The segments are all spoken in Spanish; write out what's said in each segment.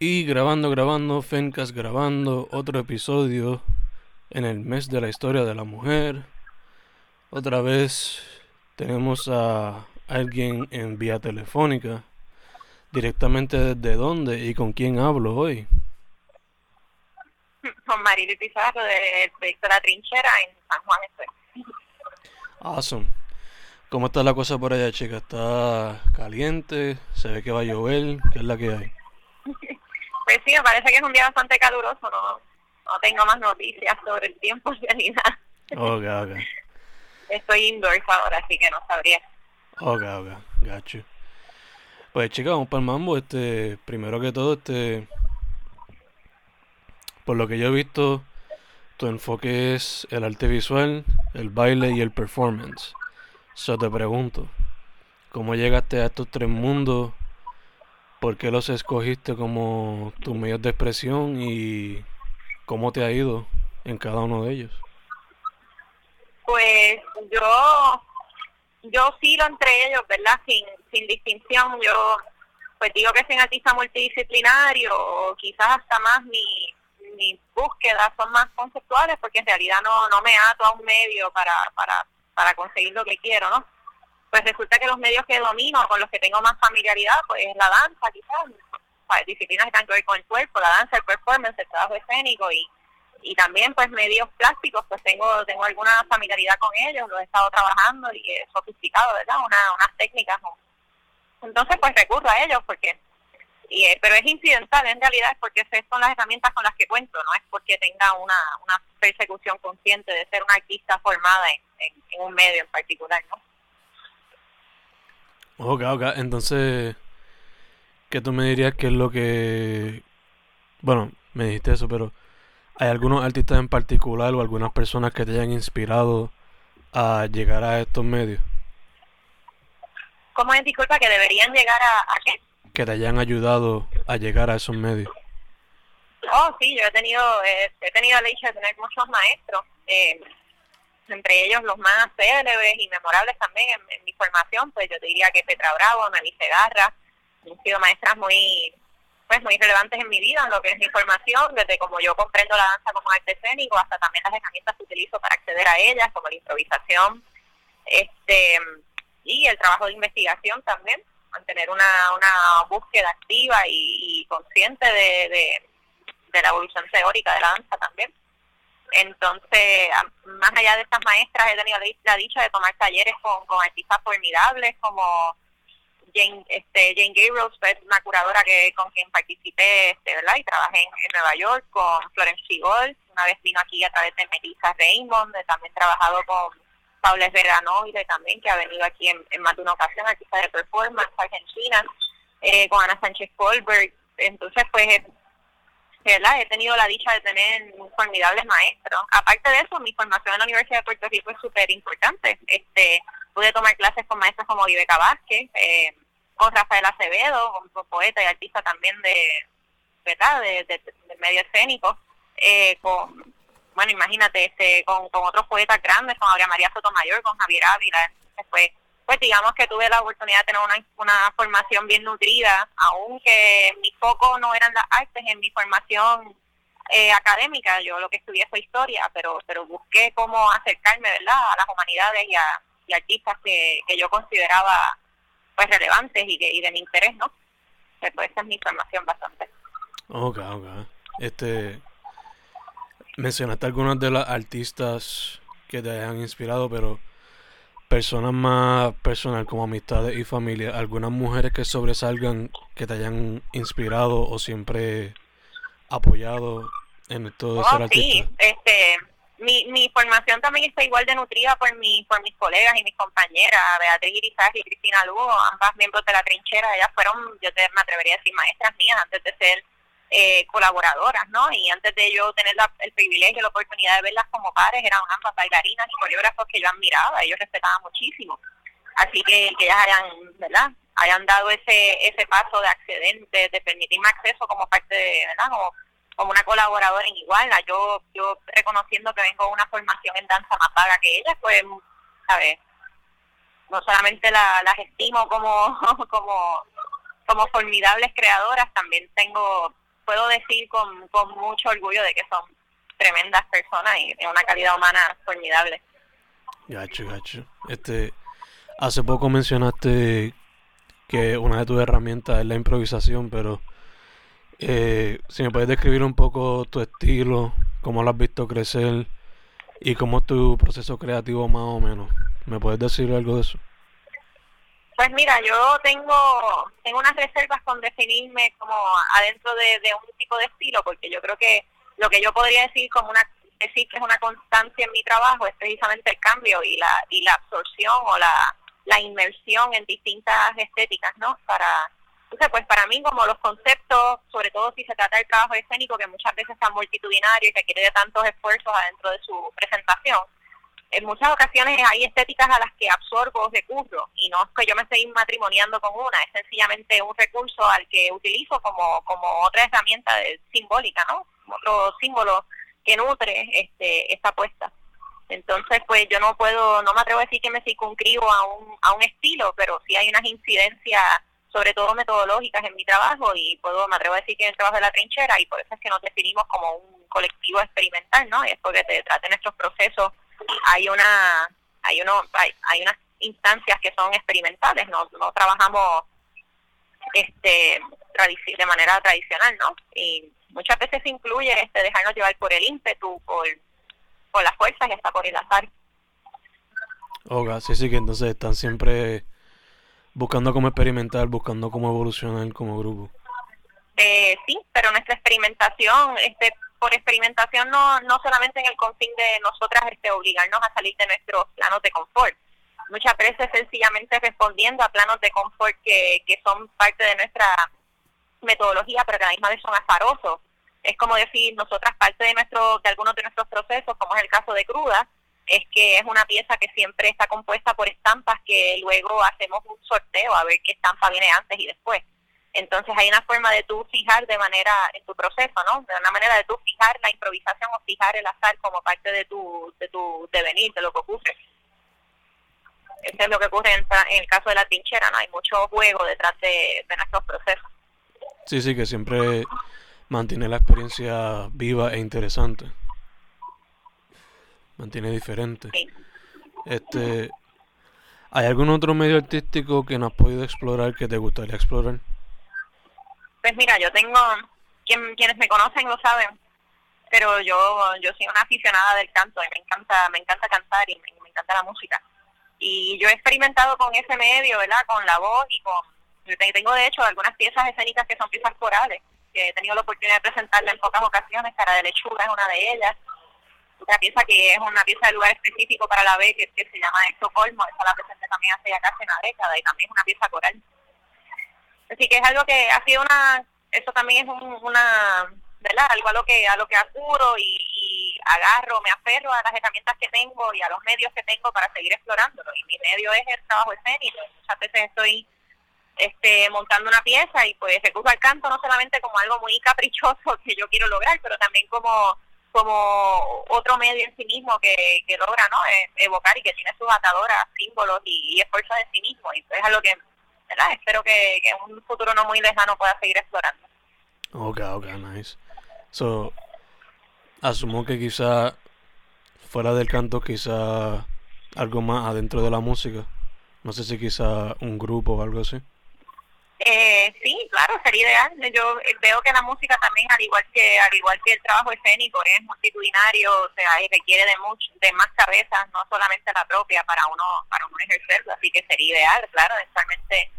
Y grabando, grabando, Fencas grabando otro episodio en el mes de la historia de la mujer. Otra vez tenemos a alguien en vía telefónica. Directamente desde dónde y con quién hablo hoy. Con Marilu Pizarro del proyecto La Trinchera en San Juan. Awesome. ¿Cómo está la cosa por allá, chica? ¿Está caliente? ¿Se ve que va a llover? ¿Qué es la que hay? Pues sí, me parece que es un día bastante caluroso, no, no tengo más noticias sobre el tiempo en realidad. Ok, ok. Estoy indoors ahora, así que no sabría. Ok, ok, gacho. Pues chica, vamos para el mambo. Este, primero que todo, este, por lo que yo he visto, tu enfoque es el arte visual, el baile y el performance. So te pregunto, ¿cómo llegaste a estos tres mundos? ¿Por qué los escogiste como tus medios de expresión y cómo te ha ido en cada uno de ellos? Pues yo, yo lo entre ellos, ¿verdad? Sin, sin distinción, yo pues digo que soy artista multidisciplinario o quizás hasta más mi, mis búsquedas son más conceptuales porque en realidad no, no me ato a un medio para, para, para conseguir lo que quiero, ¿no? Pues resulta que los medios que domino, con los que tengo más familiaridad, pues la danza quizás, disciplinas que están que ver con el cuerpo, la danza, el performance, el trabajo escénico y, y también pues medios plásticos, pues tengo tengo alguna familiaridad con ellos, los he estado trabajando y es sofisticado, ¿verdad? Una, unas técnicas. Entonces pues recurro a ellos porque y, eh, pero es incidental en realidad es porque esas son las herramientas con las que cuento, no es porque tenga una, una persecución consciente de ser una artista formada en, en, un medio en particular, ¿no? Ok, ok, entonces, ¿qué tú me dirías que es lo que... Bueno, me dijiste eso, pero ¿hay algunos artistas en particular o algunas personas que te hayan inspirado a llegar a estos medios? ¿Cómo es, disculpa, que deberían llegar a, a qué? que te hayan ayudado a llegar a esos medios? Oh, sí, yo he tenido, eh, he tenido la dicha de tener muchos maestros, eh, entre ellos los más célebres y memorables también en, mi formación, pues yo diría que Petra Bravo, Nani Segarra, han sido maestras muy pues muy relevantes en mi vida, en lo que es mi formación, desde como yo comprendo la danza como arte escénico hasta también las herramientas que utilizo para acceder a ellas, como la improvisación, este y el trabajo de investigación también mantener una, una búsqueda activa y, consciente de, de, la evolución teórica de la danza también. Entonces, más allá de estas maestras, he tenido la dicha de tomar talleres con, con artistas formidables como Jane, este, Jane Gabriel, fue una curadora que con quien participé este, ¿verdad? y trabajé en, Nueva York, con Florence Chigol, una vez vino aquí a través de Melissa Raymond, también he trabajado con Paula Veranoide también, que ha venido aquí en, más de una ocasión, artista de performance argentina, eh, con Ana Sánchez Colbert. Entonces, pues, ¿verdad? he tenido la dicha de tener formidables maestros. Aparte de eso, mi formación en la Universidad de Puerto Rico es súper importante. Este, pude tomar clases con maestros como Ibeca Vázquez, eh, con Rafael Acevedo, un poeta y artista también de, ¿verdad? De, de, medio escénico, eh, con bueno, imagínate, este, con, con otros poetas grandes, con María Sotomayor, con Javier Ávila, después, pues digamos que tuve la oportunidad de tener una, una formación bien nutrida, aunque mi foco no eran las artes en mi formación eh, académica, yo lo que estudié fue historia, pero pero busqué cómo acercarme, ¿verdad?, a las humanidades y a y artistas que, que yo consideraba pues relevantes y, que, y de mi interés, ¿no? Pues esa es mi formación bastante. Ok, ok. Este, mencionaste algunas de las artistas que te hayan inspirado, pero personas más personal como amistades y familia, algunas mujeres que sobresalgan que te hayan inspirado o siempre apoyado en todo de ser oh, Sí, este, mi, mi formación también está igual de nutrida por mi, por mis colegas y mis compañeras, Beatriz Irizarry y Cristina Lugo, ambas miembros de la trinchera, ellas fueron, yo te, me atrevería a decir, maestras mías antes de ser eh, colaboradoras, ¿no? Y antes de yo tener el privilegio, la oportunidad de verlas como pares, eran ambas bailarinas y coreógrafos que yo admiraba, ellos respetaban muchísimo. Así que que ellas hayan, ¿verdad? Hayan dado ese ese paso de acceder, de, permitirme acceso como parte de, ¿verdad? Como, como una colaboradora en igual, yo yo reconociendo que vengo de una formación en danza más paga que ellas, pues, ¿sabes? No solamente la, las estimo como, como, como formidables creadoras, también tengo puedo decir con, con mucho orgullo de que son tremendas personas y de una calidad humana formidable. Gacho, gacho. Este, hace poco mencionaste que una de tus herramientas es la improvisación, pero eh, si me puedes describir un poco tu estilo, cómo lo has visto crecer y cómo es tu proceso creativo más o menos. ¿Me puedes decir algo de eso? Pues mira, yo tengo tengo unas reservas con definirme como adentro de, un tipo de estilo, porque yo creo que lo que yo podría decir como una decir que es una constancia en mi trabajo es precisamente el cambio y la y la absorción o la, la inmersión en distintas estéticas, ¿no? Para entonces, pues para mí como los conceptos, sobre todo si se trata del trabajo escénico que muchas veces es multitudinario y requiere de tantos esfuerzos adentro de su presentación, en muchas ocasiones hay estéticas a las que absorbo recurso y no es que yo me esté matrimoniando con una, es sencillamente un recurso al que utilizo como, como otra herramienta de, simbólica, ¿no? Otro símbolo que nutre este, esta apuesta. Entonces, pues yo no puedo, no me atrevo a decir que me circunscribo a un, a un estilo, pero sí hay unas incidencias, sobre todo metodológicas en mi trabajo y puedo, me atrevo a decir que en el trabajo de la trinchera y por eso es que nos definimos como un colectivo experimental, ¿no? Es porque te trate nuestros procesos hay una hay uno hay, hay unas instancias que son experimentales no no trabajamos este de manera tradicional no y muchas veces incluye este dejarnos llevar por el ímpetu por por las fuerzas y hasta por el azar. Oga, sí, sí, que entonces están siempre buscando cómo experimentar, buscando cómo evolucionar como grupo. Eh, sí, pero nuestra experimentación este por experimentación no, no solamente en el confín de nosotras este, obligarnos a salir de nuestros planos de confort, muchas veces sencillamente respondiendo a planos de confort que, que son parte de nuestra metodología, pero que a la misma vez son azarosos. Es como decir, nosotras parte de nuestro, de algunos de nuestros procesos, como es el caso de cruda, es que es una pieza que siempre está compuesta por estampas que luego hacemos un sorteo a ver qué estampa viene antes y después. Entonces hay una forma de tú fijar de manera en tu proceso, ¿no? De una manera de tú fijar la improvisación o fijar el azar como parte de tu, de tu devenir, de lo que ocurre. Eso es lo que ocurre en, el caso de la trinchera, ¿no? Hay mucho juego detrás de, nuestros procesos. Sí, sí, que siempre mantiene la experiencia viva e interesante. Mantiene diferente. Este, ¿Hay algún otro medio artístico que no has podido explorar que te gustaría explorar? Pues mira, yo tengo, quien, quienes me conocen lo saben, pero yo yo soy una aficionada del canto y me encanta me encanta cantar y me, encanta la música. Y yo he experimentado con ese medio, ¿verdad? Con la voz y con... Tengo de hecho algunas piezas escénicas que son piezas corales, que he tenido la oportunidad de presentarla en pocas ocasiones, Cara de Lechuga es una de ellas. Otra pieza que es una pieza de lugar específico para la B, que, que se llama Estocolmo, esa la presenté también hace ya casi una década y también es una pieza coral. Así que es algo que ha sido una, eso también es una, ¿verdad? Algo a lo que, a lo que acuro y, agarro, me aferro a las herramientas que tengo y a los medios que tengo para seguir explorándolo. Y mi medio es el trabajo escénico. Muchas veces estoy este, montando una pieza y pues recurro al canto no solamente como algo muy caprichoso que yo quiero lograr, pero también como como otro medio en sí mismo que, que logra no e, evocar y que tiene sus atadoras, símbolos y, y esfuerzo de sí mismo. Y es algo que Espero que, en un futuro no muy lejano pueda seguir explorando. Ok, ok, nice. So, asumo que quizá fuera del canto, quizá algo más adentro de la música. No sé si quizá un grupo o algo así. Eh, sí, claro, sería ideal. Yo veo que la música también, al igual que al igual que el trabajo escénico, es multitudinario, o sea, y requiere de mucho, de más cabezas, no solamente la propia para uno para uno ejercerlo. Así que sería ideal, claro, eventualmente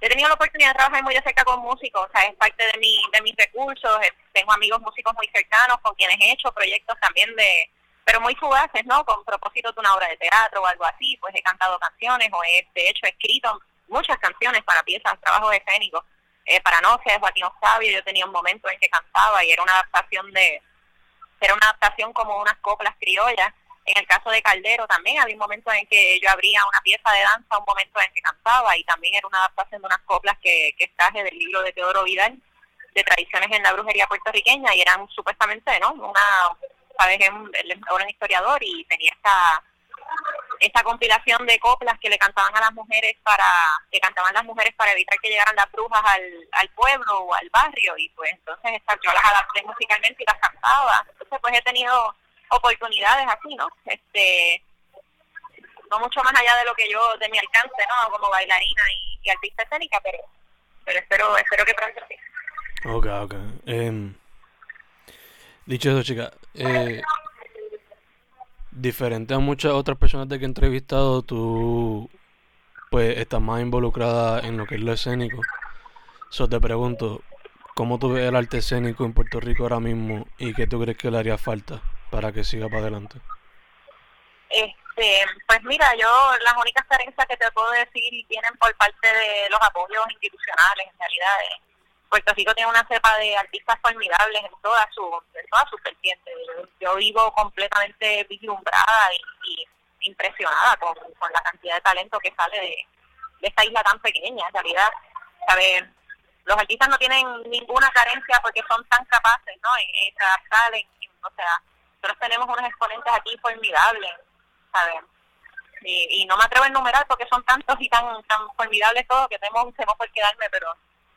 he tenido la oportunidad de trabajar muy de cerca con músicos, o sea, es parte de, mi, de mis recursos, eh, tengo amigos músicos muy cercanos con quienes he hecho proyectos también de, pero muy fugaces, ¿no? Con propósito de una obra de teatro o algo así, pues he cantado canciones o he, de hecho, he escrito muchas canciones para piezas, trabajos escénicos. Eh, para no de Joaquín Octavio, yo tenía un momento en que cantaba y era una adaptación de, era una adaptación como unas coplas criollas en el caso de Caldero también había un momento en que yo abría una pieza de danza, un momento en que cantaba y también era una adaptación de unas coplas que, que traje del libro de Teodoro Vidal de tradiciones en la brujería puertorriqueña y eran supuestamente, ¿no? Una, sabes, era un historiador y tenía esta esa compilación de coplas que le cantaban a las mujeres para que cantaban las mujeres para evitar que llegaran las brujas al, al pueblo o al barrio. Y pues entonces yo las adapté musicalmente y las cantaba. Entonces pues he tenido oportunidades así no este no mucho más allá de lo que yo de mi alcance no como bailarina y, artista escénica pero pero espero espero que pronto sí. Ok, ok. Em, dicho eso, chica, eh, diferente a muchas otras personas de que he entrevistado, tú pues estás más involucrada en lo que es lo escénico. So te pregunto, ¿cómo tú ves el arte escénico en Puerto Rico ahora mismo y qué tú crees que le haría falta para que siga para adelante? Este, pues mira, yo las únicas carencias que te puedo decir vienen por parte de los apoyos institucionales, en realidad. Eh, Puerto Rico tiene una cepa de artistas formidables en toda su en toda su vertiente. Yo, vivo completamente vislumbrada y, impresionada con, la cantidad de talento que sale de, esta isla tan pequeña. En realidad, ¿sabes? los artistas no tienen ninguna carencia porque son tan capaces, ¿no? En, en adaptar, o sea, nosotros tenemos unos exponentes aquí formidables, ¿sabes? Y, y, no me atrevo a enumerar porque son tantos y tan tan formidables todos que tenemos, tenemos por quedarme, pero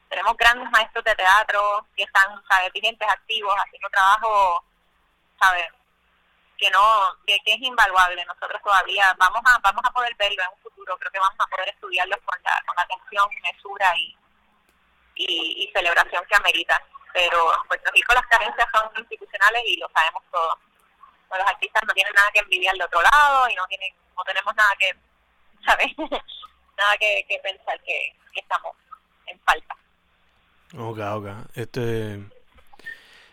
tenemos grandes maestros de teatro que están, ¿sabes? vigentes, activos, haciendo trabajo, ¿sabes? Que no, que, es invaluable. Nosotros todavía vamos a vamos a poder verlo en un futuro. Creo que vamos a poder estudiarlo con la, con atención, mesura y, y, celebración que amerita. Pero en Puerto Rico las carencias son institucionales y lo sabemos todos. Los artistas no tienen nada que envidiar de otro lado y no tienen no tenemos nada que, ¿sabes? nada que, que pensar que, que estamos en falta. Ok, ok. Este,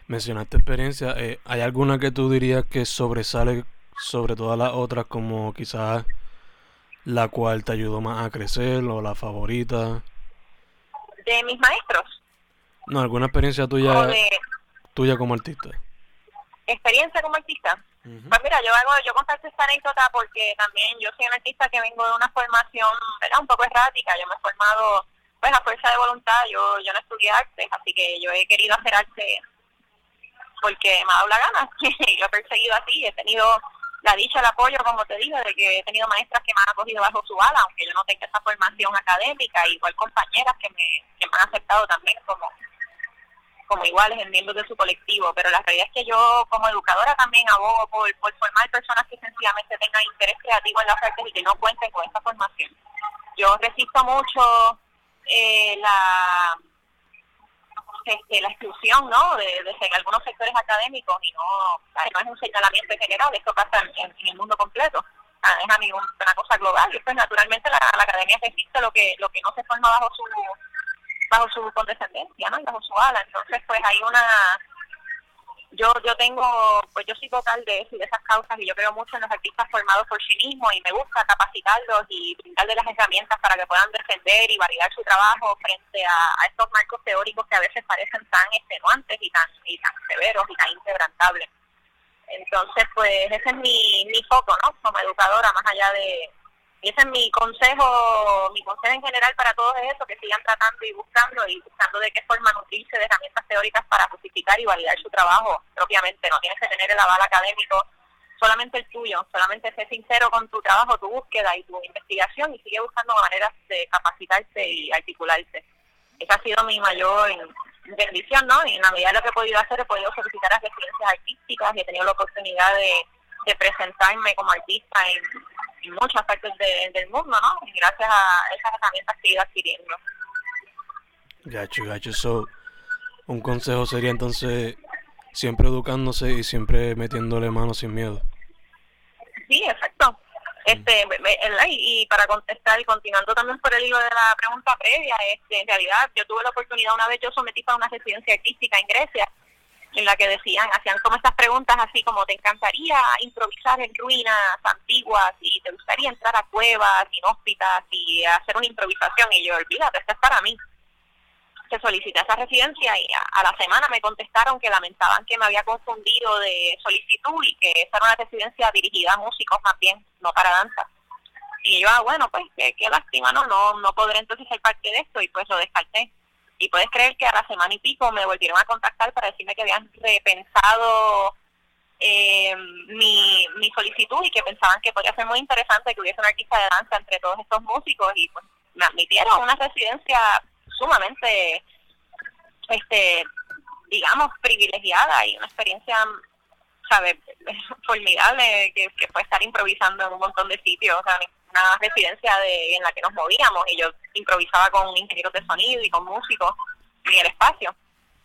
mencionaste experiencia. Eh, ¿Hay alguna que tú dirías que sobresale sobre todas las otras, como quizás la cual te ayudó más a crecer o la favorita? ¿De mis maestros? No, alguna experiencia tuya, tuya como artista. ¿Experiencia como artista? Pues mira, yo hago, yo contarte esta anécdota porque también yo soy una artista que vengo de una formación, ¿verdad? Un poco errática. Yo me he formado pues a fuerza de voluntad, yo, yo no estudié arte, así que yo he querido hacer arte porque me ha dado la gana, yo he perseguido así, he tenido la dicha, el apoyo, como te digo, de que he tenido maestras que me han acogido bajo su ala, aunque yo no tenga esa formación académica, igual compañeras que me, que me han aceptado también como, como iguales en miembros de su colectivo, pero la realidad es que yo como educadora también abogo por, por formar personas que sencillamente tengan interés creativo en las artes y que no cuenten con esa formación. Yo resisto mucho eh, la este, la exclusión ¿no? de, de, algunos sectores académicos y no, no es un señalamiento general, esto pasa en, el mundo completo, ah, es a mí una cosa global y pues naturalmente la, la academia existe lo que lo que no se forma bajo su bajo su condescendencia, ¿no? Y bajo su ala, entonces pues hay una yo yo tengo, pues yo soy total de eso y de esas causas y yo creo mucho en los artistas formados por sí mismos y me gusta capacitarlos y brindarles las herramientas para que puedan defender y validar su trabajo frente a, estos marcos teóricos que a veces parecen tan extenuantes y tan, y tan severos y tan inquebrantables. Entonces, pues ese es mi, mi foco, ¿no? Como educadora, más allá de, y ese es mi consejo, mi consejo en general para todos eso, que sigan tratando y buscando y buscando de qué forma nutrirse de herramientas teóricas para justificar y validar su trabajo propiamente. No tienes que tener el aval académico, solamente el tuyo, solamente ser sincero con tu trabajo, tu búsqueda y tu investigación y sigue buscando maneras de capacitarse y articularse. Esa ha sido mi mayor bendición, ¿no? Y en la medida de lo que he podido hacer, he podido solicitar las residencias artísticas y he tenido la oportunidad de, de presentarme como artista en en muchas partes del mundo, ¿no? Y gracias a esas herramientas que he ido adquiriendo. Gacho, gacho. So, un consejo sería entonces siempre educándose y siempre metiéndole mano sin miedo. Sí, exacto. Este, y para contestar y continuando también por el hilo de la pregunta previa, este, en realidad yo tuve la oportunidad una vez, yo sometí para una residencia artística en Grecia en la que decían, hacían como estas preguntas así como, ¿te encantaría improvisar en ruinas antiguas y te gustaría entrar a cuevas, inhóspitas y hacer una improvisación? Y yo, olvídate, esto es para mí. Se solicité esa residencia y a, la semana me contestaron que lamentaban que me había confundido de solicitud y que esa era una residencia dirigida a músicos más bien, no para danza. Y yo, ah, bueno, pues qué, lástima, ¿no? ¿no? No podré entonces ser parte de esto y pues lo descarté y puedes creer que a la semana y pico me volvieron a contactar para decirme que habían repensado eh, mi, solicitud y que pensaban que podría ser muy interesante que hubiese una artista de danza entre todos estos músicos y pues me admitieron una residencia sumamente, este, digamos, privilegiada y una experiencia, ¿sabes? Formidable que, que fue estar improvisando en un montón de sitios, o sea, una residencia de, en la que nos movíamos y yo improvisaba con ingenieros de sonido y con músicos en el espacio.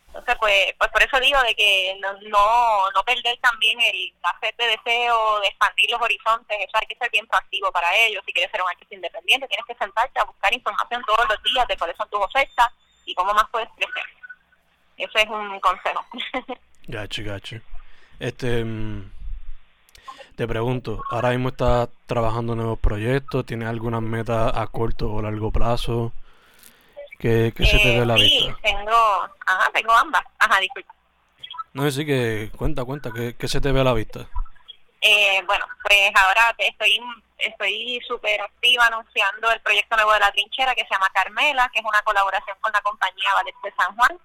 Entonces, pues, pues por eso digo de que no, no, no perder también el hacer de deseo de expandir los horizontes, eso hay que ser bien proactivo para ellos. Si quieres ser un artista independiente, tienes que sentarte a buscar información todos los días de cuáles son tus ofertas y cómo más puedes crecer. Ese es un consejo. Gacho, gacho. Este, mm, te pregunto, ahora mismo estás trabajando en nuevos proyectos, ¿tienes alguna meta a corto o largo plazo? ¿Qué, qué se te ve a la sí, vista? tengo, ajá, tengo ambas. Ajá, disculpa. No, sí que cuenta, cuenta, ¿qué, qué se te ve a la vista? Eh, bueno, pues ahora estoy estoy súper activa anunciando el proyecto nuevo de la trinchera que se llama Carmela, que es una colaboración con la compañía Ballet de San Juan.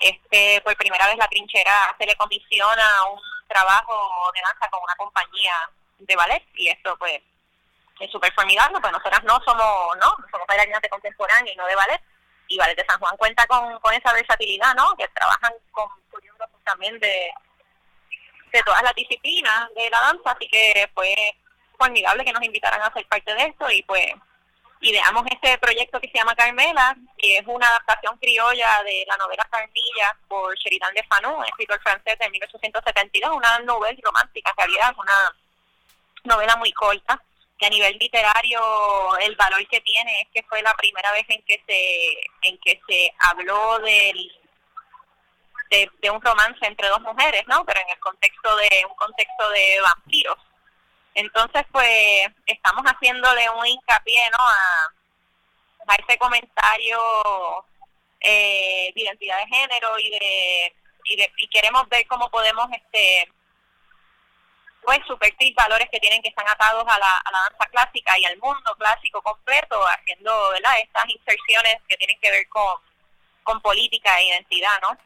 Este, por primera vez la trinchera se le comisiona un trabajo de danza con una compañía de ballet y esto pues es súper formidable, pues nosotras no somos, no, somos bailarinas de contemporáneo y no de ballet y Ballet de San Juan cuenta con, con esa versatilidad, ¿no? Que trabajan con coreógrafos también de, de todas las disciplinas de la danza, así que fue formidable que nos invitaran a ser parte de esto y pues ideamos este proyecto que se llama Carmela, que es una adaptación criolla de la novela Carmilla por Sheridan de Fanu, un escritor francés de 1872, una novela romántica en realidad, una novela muy corta, que a nivel literario el valor que tiene es que fue la primera vez en que se en que se habló del de, de un romance entre dos mujeres, ¿no? Pero en el contexto de un contexto de vampiros. Entonces, pues, estamos haciéndole un hincapié, ¿no? A, a ese comentario eh, de identidad de género y de, y de y queremos ver cómo podemos este pues subvertir valores que tienen que están atados a la, a la danza clásica y al mundo clásico completo haciendo ¿verdad? estas inserciones que tienen que ver con, con política e identidad no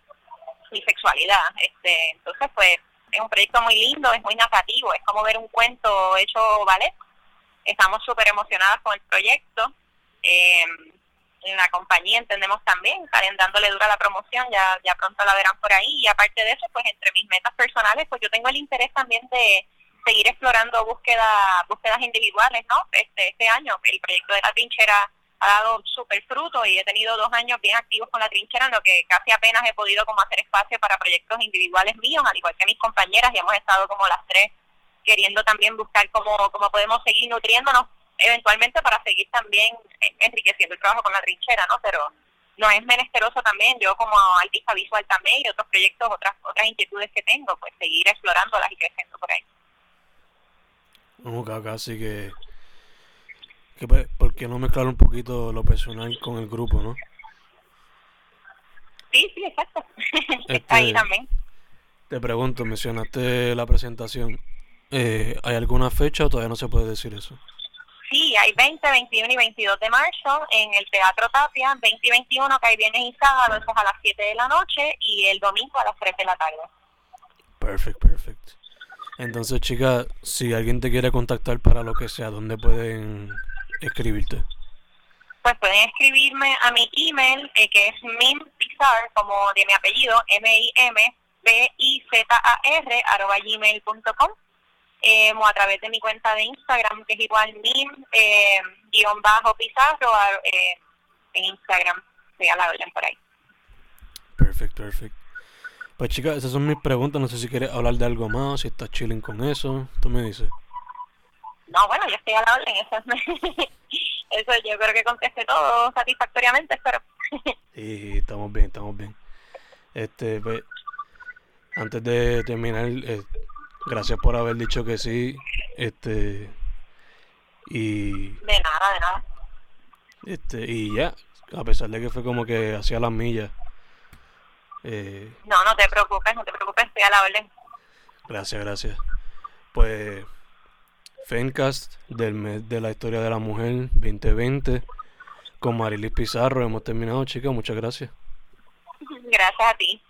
y sexualidad este entonces pues es un proyecto muy lindo es muy narrativo es como ver un cuento hecho ballet estamos súper emocionadas con el proyecto eh, en la compañía entendemos también, están dándole dura la promoción, ya, ya pronto la verán por ahí. Y aparte de eso, pues entre mis metas personales, pues yo tengo el interés también de seguir explorando búsqueda, búsquedas individuales, ¿no? Este, este año el proyecto de la trinchera ha dado súper fruto y he tenido dos años bien activos con la trinchera, en lo que casi apenas he podido como hacer espacio para proyectos individuales míos, al igual que mis compañeras, y hemos estado como las tres queriendo también buscar cómo, cómo podemos seguir nutriéndonos eventualmente para seguir también enriqueciendo el trabajo con la trinchera, ¿no? Pero no es menesteroso también, yo como artista visual también y otros proyectos, otras otras inquietudes que tengo, pues seguir explorándolas y creciendo por ahí. Acá, así que, que pues, ¿por qué no mezclar un poquito lo personal con el grupo, no? Sí, sí, exacto. Está ahí Este, también. te pregunto, mencionaste la presentación. Eh, ¿Hay alguna fecha o todavía no se puede decir eso? Sí, hay 20, 21 y 22 de marzo en el Teatro Tapia, 20 y 21 que hay viernes y sábado, eso es a las 7 de la noche y el domingo a las 3 de la tarde. Perfect, perfect. Entonces, chicas, si alguien te quiere contactar para lo que sea, ¿dónde pueden escribirte? Pues pueden escribirme a mi email, eh, que es mimpizar, como de mi apellido, M-I-M-B-I-Z-A-R, arroba gmail.com, eh, o a través de mi cuenta de Instagram, que es igual mim, eh, guion bajo pizarro, eh, en Instagram, a la orden por ahí. Perfect, perfect. Pues, chicas, esas son mis preguntas. No sé si quieres hablar de algo más, si estás chilling con eso. Tú me dices. No, bueno, yo estoy a la orden, eso, es- eso yo creo que contesté todo satisfactoriamente, espero. Y estamos bien, estamos bien. Este, pues, antes de terminar, eh, gracias por haber dicho que sí. Este, y, De nada, de nada. este, y ya, a pesar de que fue como que hacía las millas. Eh, No, no te preocupes, no te preocupes, estoy a la orden. gracias, gracias. Pues, Fencast del mes de la historia de la mujer 2020 con Marilis Pizarro. Hemos terminado, chicas. Muchas gracias. Gracias a ti.